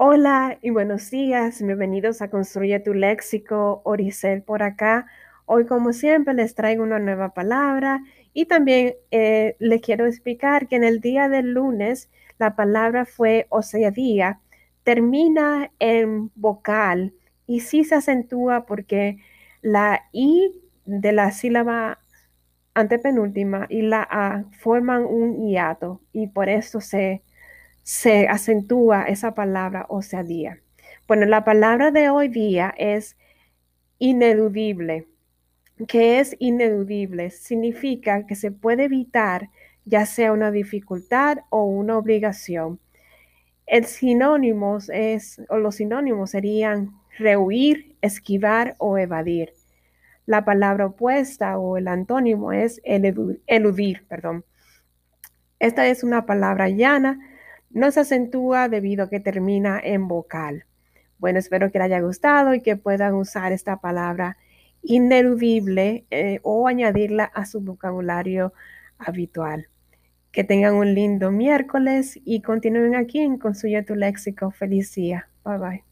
Hola y buenos días, bienvenidos a Construye tu Léxico, Oricel por acá. Hoy como siempre les traigo una nueva palabra y también eh, les quiero explicar que en el día del lunes la palabra fue oseadía, termina en vocal y sí se acentúa porque la I de la sílaba antepenúltima y la A forman un hiato y por eso se se acentúa esa palabra osadía. Bueno, la palabra de hoy día es ineludible. ¿Qué es ineludible? Significa que se puede evitar ya sea una dificultad o una obligación. El sinónimos es, o los sinónimos serían rehuir, esquivar o evadir. La palabra opuesta o el antónimo es eludir perdón. Esta es una palabra llana no se acentúa debido a que termina en vocal. Bueno, espero que les haya gustado y que puedan usar esta palabra ineludible eh, o añadirla a su vocabulario habitual. Que tengan un lindo miércoles y continúen aquí en Construye tu Léxico. Feliz. Bye bye.